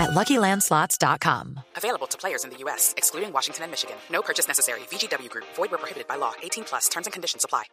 at LuckyLandSlots.com. Available to players in the U.S., excluding Washington and Michigan. No purchase necessary. VGW Group. Void where prohibited by law. 18 plus. Terms and conditions apply.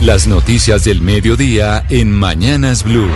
Las noticias del mediodía en Mañanas Blue.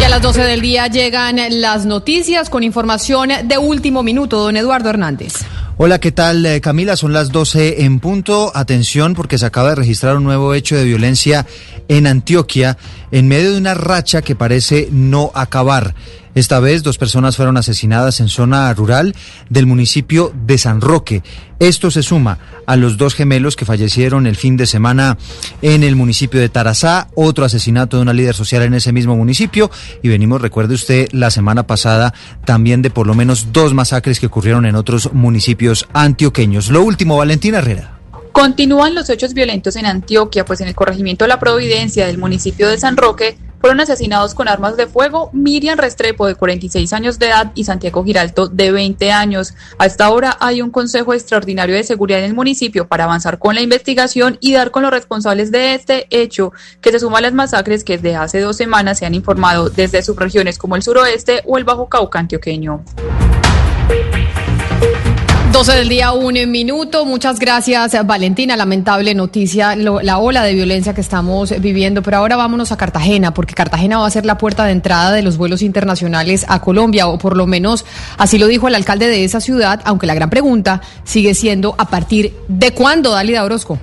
Y a las 12 del día llegan las noticias con información de último minuto. Don Eduardo Hernández. Hola, ¿qué tal eh, Camila? Son las 12 en punto. Atención porque se acaba de registrar un nuevo hecho de violencia en Antioquia en medio de una racha que parece no acabar. Esta vez dos personas fueron asesinadas en zona rural del municipio de San Roque. Esto se suma a los dos gemelos que fallecieron el fin de semana en el municipio de Tarazá, otro asesinato de una líder social en ese mismo municipio y venimos, recuerde usted, la semana pasada también de por lo menos dos masacres que ocurrieron en otros municipios antioqueños. Lo último, Valentina Herrera. Continúan los hechos violentos en Antioquia, pues en el corregimiento de la Providencia del municipio de San Roque fueron asesinados con armas de fuego Miriam Restrepo, de 46 años de edad, y Santiago Giralto, de 20 años. Hasta ahora hay un Consejo Extraordinario de Seguridad en el municipio para avanzar con la investigación y dar con los responsables de este hecho, que se suma a las masacres que desde hace dos semanas se han informado desde subregiones como el suroeste o el Bajo Cauca antioqueño. 12 del día, un minuto. Muchas gracias, Valentina. Lamentable noticia, lo, la ola de violencia que estamos viviendo. Pero ahora vámonos a Cartagena, porque Cartagena va a ser la puerta de entrada de los vuelos internacionales a Colombia, o por lo menos así lo dijo el alcalde de esa ciudad, aunque la gran pregunta sigue siendo a partir de cuándo, Dalida Orozco.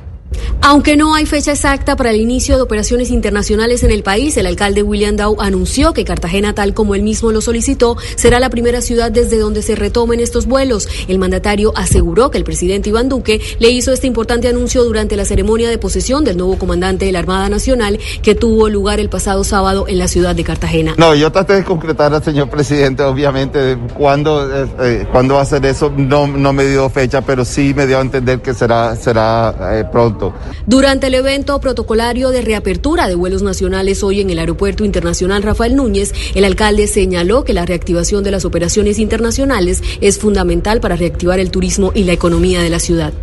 Aunque no hay fecha exacta para el inicio de operaciones internacionales en el país, el alcalde William Dow anunció que Cartagena, tal como él mismo lo solicitó, será la primera ciudad desde donde se retomen estos vuelos. El mandatario aseguró que el presidente Iván Duque le hizo este importante anuncio durante la ceremonia de posesión del nuevo comandante de la Armada Nacional que tuvo lugar el pasado sábado en la ciudad de Cartagena. No, yo traté de concretar al señor presidente, obviamente, cuándo, eh, eh, cuándo va a ser eso, no, no me dio fecha, pero sí me dio a entender que será, será eh, pronto. Durante el evento protocolario de reapertura de vuelos nacionales hoy en el Aeropuerto Internacional Rafael Núñez, el alcalde señaló que la reactivación de las operaciones internacionales es fundamental para reactivar el turismo y la economía de la ciudad.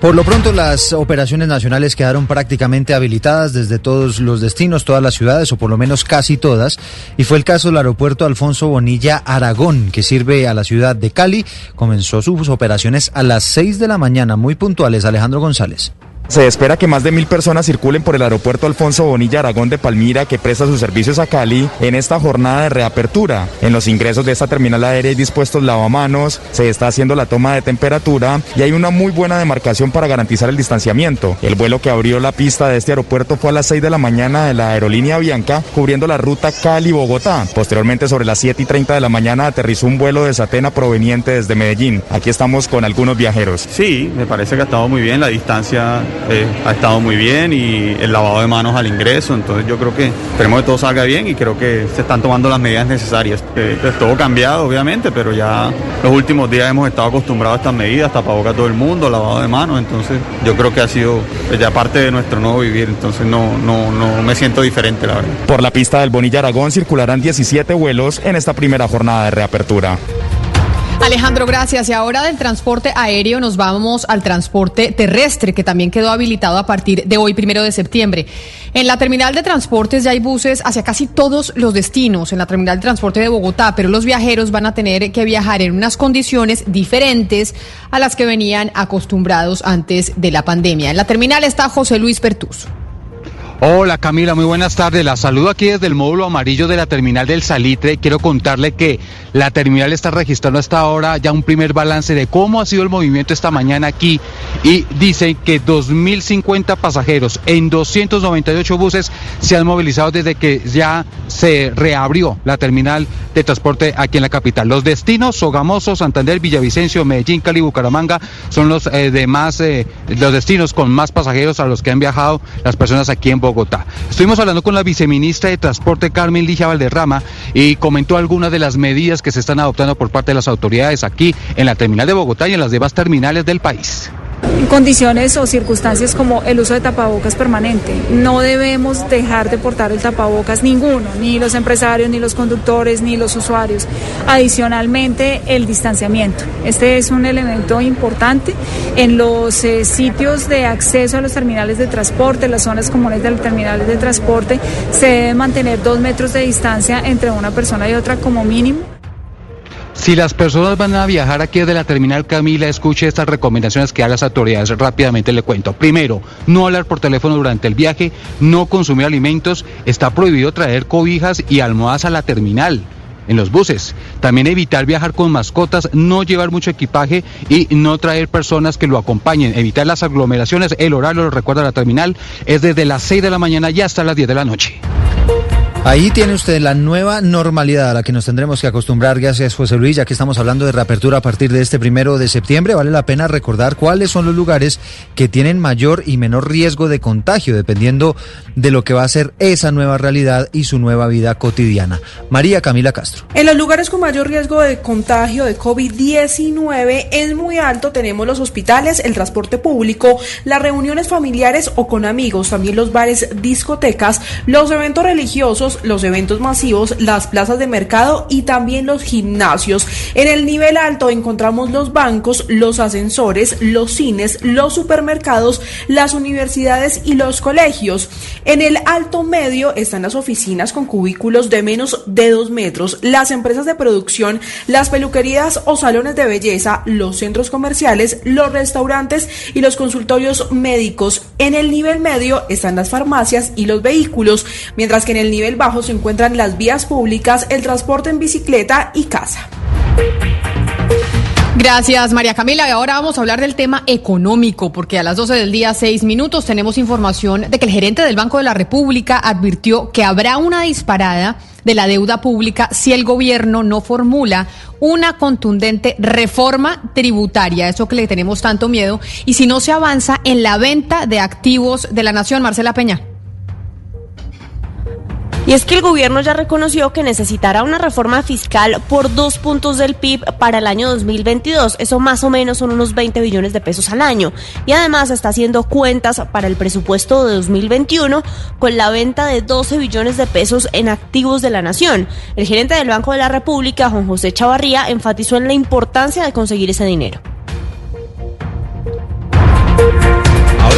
Por lo pronto, las operaciones nacionales quedaron prácticamente habilitadas desde todos los destinos, todas las ciudades, o por lo menos casi todas, y fue el caso del aeropuerto Alfonso Bonilla Aragón, que sirve a la ciudad de Cali. Comenzó sus operaciones a las 6 de la mañana, muy puntuales. Alejandro González. Se espera que más de mil personas circulen por el aeropuerto Alfonso Bonilla Aragón de Palmira, que presta sus servicios a Cali, en esta jornada de reapertura. En los ingresos de esta terminal aérea hay dispuestos lavamanos, se está haciendo la toma de temperatura y hay una muy buena demarcación para garantizar el distanciamiento. El vuelo que abrió la pista de este aeropuerto fue a las 6 de la mañana de la aerolínea Bianca, cubriendo la ruta Cali-Bogotá. Posteriormente, sobre las 7 y 30 de la mañana, aterrizó un vuelo de Satena proveniente desde Medellín. Aquí estamos con algunos viajeros. Sí, me parece que ha estado muy bien la distancia eh, ha estado muy bien y el lavado de manos al ingreso, entonces yo creo que esperemos que todo salga bien y creo que se están tomando las medidas necesarias. Eh, es todo cambiado, obviamente, pero ya los últimos días hemos estado acostumbrados a estas medidas, tapaboca todo el mundo, lavado de manos, entonces yo creo que ha sido pues, ya parte de nuestro nuevo vivir, entonces no, no, no me siento diferente, la verdad. Por la pista del Bonilla Aragón circularán 17 vuelos en esta primera jornada de reapertura. Alejandro, gracias. Y ahora del transporte aéreo nos vamos al transporte terrestre, que también quedó habilitado a partir de hoy, primero de septiembre. En la terminal de transportes ya hay buses hacia casi todos los destinos, en la terminal de transporte de Bogotá, pero los viajeros van a tener que viajar en unas condiciones diferentes a las que venían acostumbrados antes de la pandemia. En la terminal está José Luis Pertus. Hola Camila, muy buenas tardes. La saludo aquí desde el módulo amarillo de la terminal del Salitre. Quiero contarle que la terminal está registrando hasta ahora ya un primer balance de cómo ha sido el movimiento esta mañana aquí y dicen que 2.050 pasajeros en 298 buses se han movilizado desde que ya se reabrió la terminal de transporte aquí en la capital. Los destinos, Sogamoso, Santander, Villavicencio, Medellín, Cali, Bucaramanga, son los eh, demás, eh, los destinos con más pasajeros a los que han viajado las personas aquí en. Estuvimos hablando con la viceministra de Transporte, Carmen Ligia Valderrama, y comentó algunas de las medidas que se están adoptando por parte de las autoridades aquí en la terminal de Bogotá y en las demás terminales del país condiciones o circunstancias como el uso de tapabocas permanente. No debemos dejar de portar el tapabocas ninguno, ni los empresarios, ni los conductores, ni los usuarios. Adicionalmente, el distanciamiento. Este es un elemento importante en los eh, sitios de acceso a los terminales de transporte, las zonas comunes de los terminales de transporte. Se debe mantener dos metros de distancia entre una persona y otra como mínimo. Si las personas van a viajar aquí desde la terminal Camila, escuche estas recomendaciones que hagan las autoridades. Rápidamente le cuento. Primero, no hablar por teléfono durante el viaje, no consumir alimentos, está prohibido traer cobijas y almohadas a la terminal en los buses. También evitar viajar con mascotas, no llevar mucho equipaje y no traer personas que lo acompañen. Evitar las aglomeraciones. El horario, lo recuerda la terminal, es desde las 6 de la mañana y hasta las 10 de la noche. Ahí tiene usted la nueva normalidad a la que nos tendremos que acostumbrar. Gracias, José Luis. Ya que estamos hablando de reapertura a partir de este primero de septiembre, vale la pena recordar cuáles son los lugares que tienen mayor y menor riesgo de contagio, dependiendo de lo que va a ser esa nueva realidad y su nueva vida cotidiana. María Camila Castro. En los lugares con mayor riesgo de contagio de COVID-19 es muy alto. Tenemos los hospitales, el transporte público, las reuniones familiares o con amigos, también los bares, discotecas, los eventos religiosos los eventos masivos, las plazas de mercado y también los gimnasios. En el nivel alto encontramos los bancos, los ascensores, los cines, los supermercados, las universidades y los colegios. En el alto medio están las oficinas con cubículos de menos de dos metros, las empresas de producción, las peluquerías o salones de belleza, los centros comerciales, los restaurantes y los consultorios médicos. En el nivel medio están las farmacias y los vehículos, mientras que en el nivel bajo se encuentran las vías públicas, el transporte en bicicleta y casa. Gracias, María Camila. Y ahora vamos a hablar del tema económico, porque a las 12 del día, 6 minutos, tenemos información de que el gerente del Banco de la República advirtió que habrá una disparada de la deuda pública si el gobierno no formula una contundente reforma tributaria, eso que le tenemos tanto miedo, y si no se avanza en la venta de activos de la nación. Marcela Peña. Y es que el gobierno ya reconoció que necesitará una reforma fiscal por dos puntos del PIB para el año 2022. Eso más o menos son unos 20 billones de pesos al año. Y además está haciendo cuentas para el presupuesto de 2021 con la venta de 12 billones de pesos en activos de la nación. El gerente del Banco de la República, Juan José Chavarría, enfatizó en la importancia de conseguir ese dinero.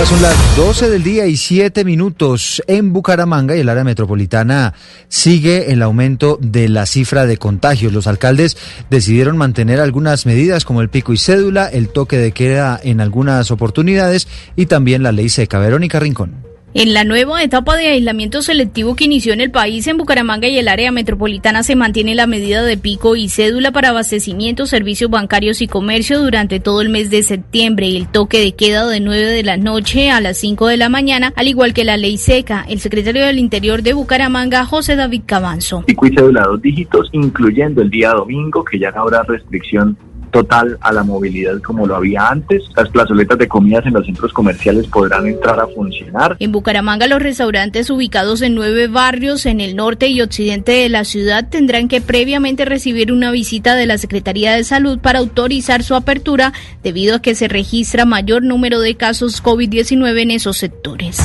Son las 12 del día y 7 minutos en Bucaramanga y el área metropolitana sigue el aumento de la cifra de contagios. Los alcaldes decidieron mantener algunas medidas como el pico y cédula, el toque de queda en algunas oportunidades y también la ley seca. Verónica Rincón. En la nueva etapa de aislamiento selectivo que inició en el país, en Bucaramanga y el área metropolitana se mantiene la medida de pico y cédula para abastecimiento, servicios bancarios y comercio durante todo el mes de septiembre y el toque de queda de 9 de la noche a las 5 de la mañana, al igual que la ley seca. El secretario del Interior de Bucaramanga, José David Cabanzo. Pico y cédula dos dígitos, incluyendo el día domingo, que ya no habrá restricción total a la movilidad como lo había antes. Las plazoletas de comidas en los centros comerciales podrán entrar a funcionar. En Bucaramanga los restaurantes ubicados en nueve barrios en el norte y occidente de la ciudad tendrán que previamente recibir una visita de la Secretaría de Salud para autorizar su apertura debido a que se registra mayor número de casos COVID-19 en esos sectores.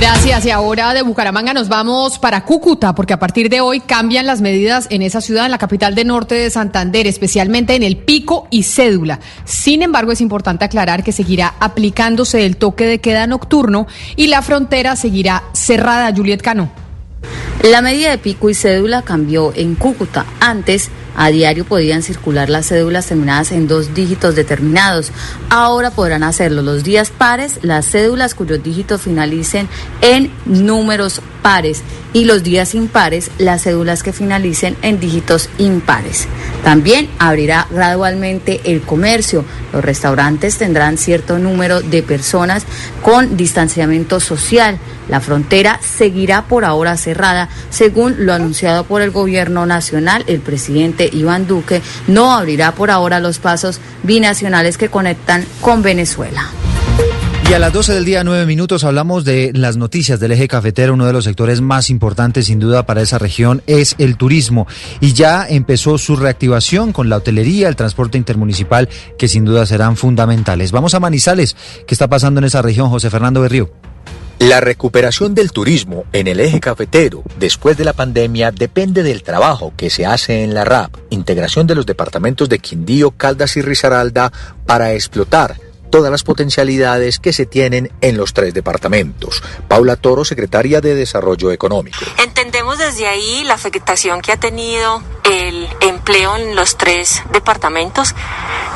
Gracias. Y ahora de Bucaramanga nos vamos para Cúcuta, porque a partir de hoy cambian las medidas en esa ciudad, en la capital de norte de Santander, especialmente en el pico y cédula. Sin embargo, es importante aclarar que seguirá aplicándose el toque de queda nocturno y la frontera seguirá cerrada. Juliet Cano. La medida de pico y cédula cambió en Cúcuta. Antes, a diario podían circular las cédulas terminadas en dos dígitos determinados. Ahora podrán hacerlo los días pares las cédulas cuyos dígitos finalicen en números pares y los días impares las cédulas que finalicen en dígitos impares. También abrirá gradualmente el comercio. Los restaurantes tendrán cierto número de personas con distanciamiento social. La frontera seguirá por ahora cerrada, según lo anunciado por el gobierno nacional. El presidente Iván Duque no abrirá por ahora los pasos binacionales que conectan con Venezuela. Y a las 12 del día, 9 minutos, hablamos de las noticias del eje cafetero. Uno de los sectores más importantes, sin duda, para esa región es el turismo. Y ya empezó su reactivación con la hotelería, el transporte intermunicipal, que sin duda serán fundamentales. Vamos a Manizales. ¿Qué está pasando en esa región, José Fernando Berrío? La recuperación del turismo en el eje cafetero después de la pandemia depende del trabajo que se hace en la RAP, integración de los departamentos de Quindío, Caldas y Risaralda para explotar todas las potencialidades que se tienen en los tres departamentos. Paula Toro, secretaria de Desarrollo Económico. Entendemos desde ahí la afectación que ha tenido el empleo en los tres departamentos,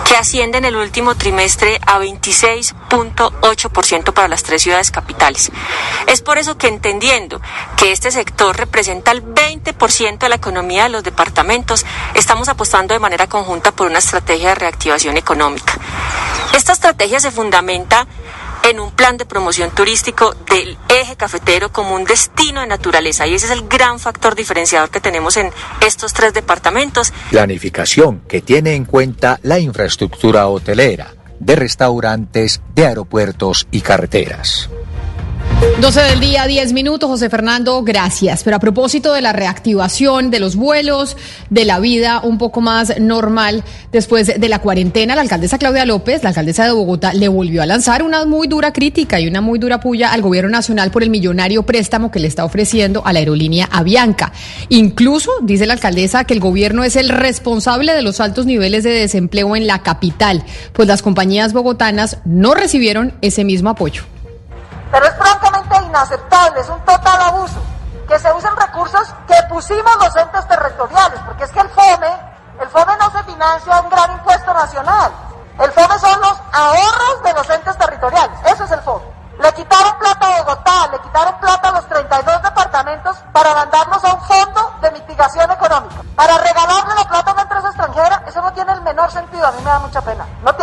que asciende en el último trimestre a 26.8% para las tres ciudades capitales. Es por eso que entendiendo que este sector representa el 20% de la economía de los departamentos, estamos apostando de manera conjunta por una estrategia de reactivación económica. Esta estrategia se fundamenta en un plan de promoción turístico del eje cafetero como un destino de naturaleza y ese es el gran factor diferenciador que tenemos en estos tres departamentos. Planificación que tiene en cuenta la infraestructura hotelera, de restaurantes, de aeropuertos y carreteras. 12 del día, 10 minutos. José Fernando, gracias. Pero a propósito de la reactivación de los vuelos, de la vida un poco más normal después de la cuarentena, la alcaldesa Claudia López, la alcaldesa de Bogotá, le volvió a lanzar una muy dura crítica y una muy dura puya al gobierno nacional por el millonario préstamo que le está ofreciendo a la aerolínea Avianca. Incluso, dice la alcaldesa, que el gobierno es el responsable de los altos niveles de desempleo en la capital, pues las compañías bogotanas no recibieron ese mismo apoyo. Pero es francamente inaceptable, es un total abuso que se usen recursos que pusimos los entes territoriales, porque es que el FOME, el FOME no se financia un gran impuesto nacional, el FOME son los ahorros de los entes territoriales, eso es el FOME. Le quitaron plata a Bogotá, le quitaron plata a los 32 departamentos para mandarnos a un fondo de mitigación económica. Para regalarle la plata a una empresa extranjera, eso no tiene el menor sentido, a mí me da mucha pena. No.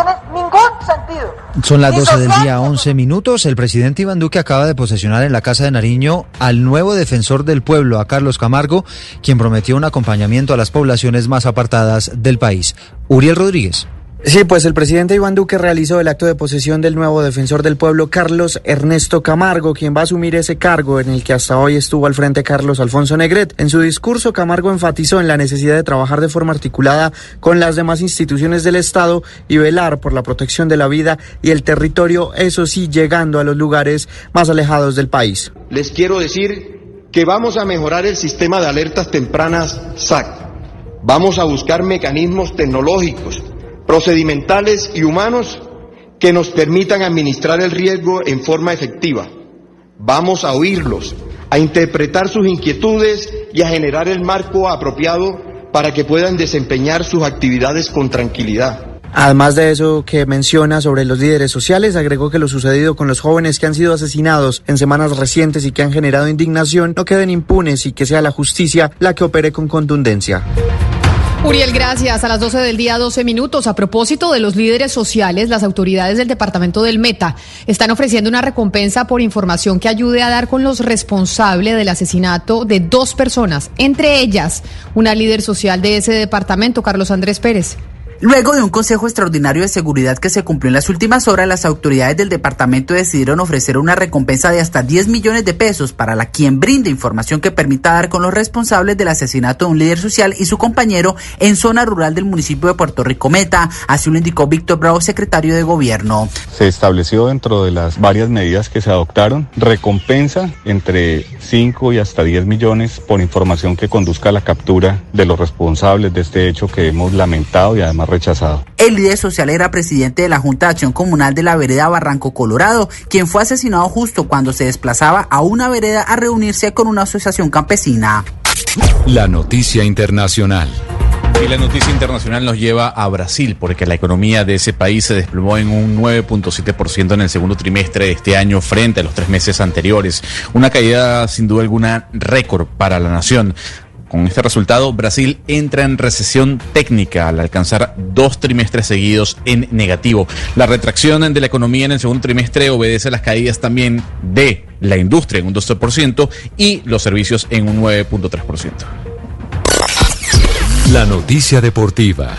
Son las 12 del día, 11 minutos. El presidente Iván Duque acaba de posesionar en la Casa de Nariño al nuevo defensor del pueblo, a Carlos Camargo, quien prometió un acompañamiento a las poblaciones más apartadas del país. Uriel Rodríguez. Sí, pues el presidente Iván Duque realizó el acto de posesión del nuevo defensor del pueblo, Carlos Ernesto Camargo, quien va a asumir ese cargo en el que hasta hoy estuvo al frente Carlos Alfonso Negret. En su discurso, Camargo enfatizó en la necesidad de trabajar de forma articulada con las demás instituciones del Estado y velar por la protección de la vida y el territorio, eso sí, llegando a los lugares más alejados del país. Les quiero decir que vamos a mejorar el sistema de alertas tempranas SAC. Vamos a buscar mecanismos tecnológicos procedimentales y humanos que nos permitan administrar el riesgo en forma efectiva. Vamos a oírlos, a interpretar sus inquietudes y a generar el marco apropiado para que puedan desempeñar sus actividades con tranquilidad. Además de eso que menciona sobre los líderes sociales, agregó que lo sucedido con los jóvenes que han sido asesinados en semanas recientes y que han generado indignación no queden impunes y que sea la justicia la que opere con contundencia. Uriel, gracias. A las 12 del día, 12 minutos. A propósito de los líderes sociales, las autoridades del departamento del Meta están ofreciendo una recompensa por información que ayude a dar con los responsables del asesinato de dos personas, entre ellas una líder social de ese departamento, Carlos Andrés Pérez. Luego de un Consejo Extraordinario de Seguridad que se cumplió en las últimas horas, las autoridades del departamento decidieron ofrecer una recompensa de hasta 10 millones de pesos para la quien brinde información que permita dar con los responsables del asesinato de un líder social y su compañero en zona rural del municipio de Puerto Rico Meta. Así lo indicó Víctor Bravo, secretario de Gobierno. Se estableció dentro de las varias medidas que se adoptaron recompensa entre 5 y hasta 10 millones por información que conduzca a la captura de los responsables de este hecho que hemos lamentado y además rechazado. El líder social era presidente de la Junta de Acción Comunal de la vereda Barranco Colorado, quien fue asesinado justo cuando se desplazaba a una vereda a reunirse con una asociación campesina. La noticia internacional. Y la noticia internacional nos lleva a Brasil, porque la economía de ese país se desplomó en un 9.7% en el segundo trimestre de este año frente a los tres meses anteriores. Una caída sin duda alguna récord para la nación. Con este resultado, Brasil entra en recesión técnica al alcanzar dos trimestres seguidos en negativo. La retracción de la economía en el segundo trimestre obedece a las caídas también de la industria en un 12% y los servicios en un 9.3%. La noticia deportiva.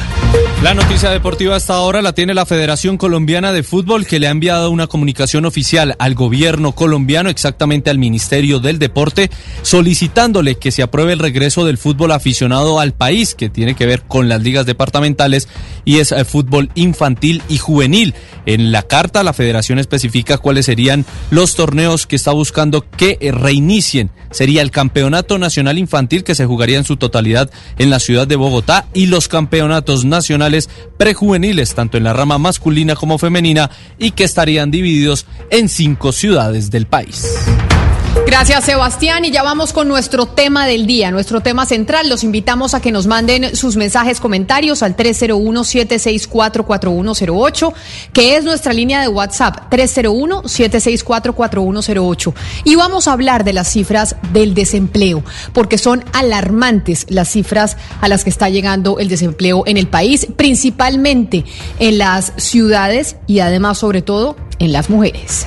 La noticia deportiva hasta ahora la tiene la Federación Colombiana de Fútbol que le ha enviado una comunicación oficial al gobierno colombiano, exactamente al Ministerio del Deporte, solicitándole que se apruebe el regreso del fútbol aficionado al país, que tiene que ver con las ligas departamentales y es el fútbol infantil y juvenil. En la carta la Federación especifica cuáles serían los torneos que está buscando que reinicien. Sería el Campeonato Nacional Infantil que se jugaría en su totalidad en la ciudad de Bogotá y los campeonatos nacionales prejuveniles, tanto en la rama masculina como femenina, y que estarían divididos en cinco ciudades del país. Gracias, Sebastián. Y ya vamos con nuestro tema del día, nuestro tema central. Los invitamos a que nos manden sus mensajes, comentarios al 301-764-4108, que es nuestra línea de WhatsApp, 301-764-4108. Y vamos a hablar de las cifras del desempleo, porque son alarmantes las cifras a las que está llegando el desempleo en el país, principalmente en las ciudades y además, sobre todo, en las mujeres.